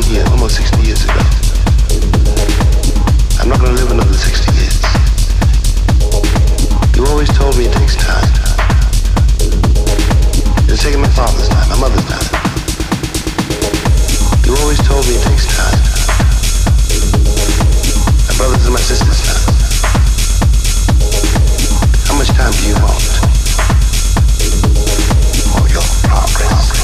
down here almost 60 years ago. I'm not going to live another 60 years. You always told me it takes time. It's taken my father's time, my mother's time. You always told me it takes time. My brother's and my sister's time. How much time do you want? For your progress.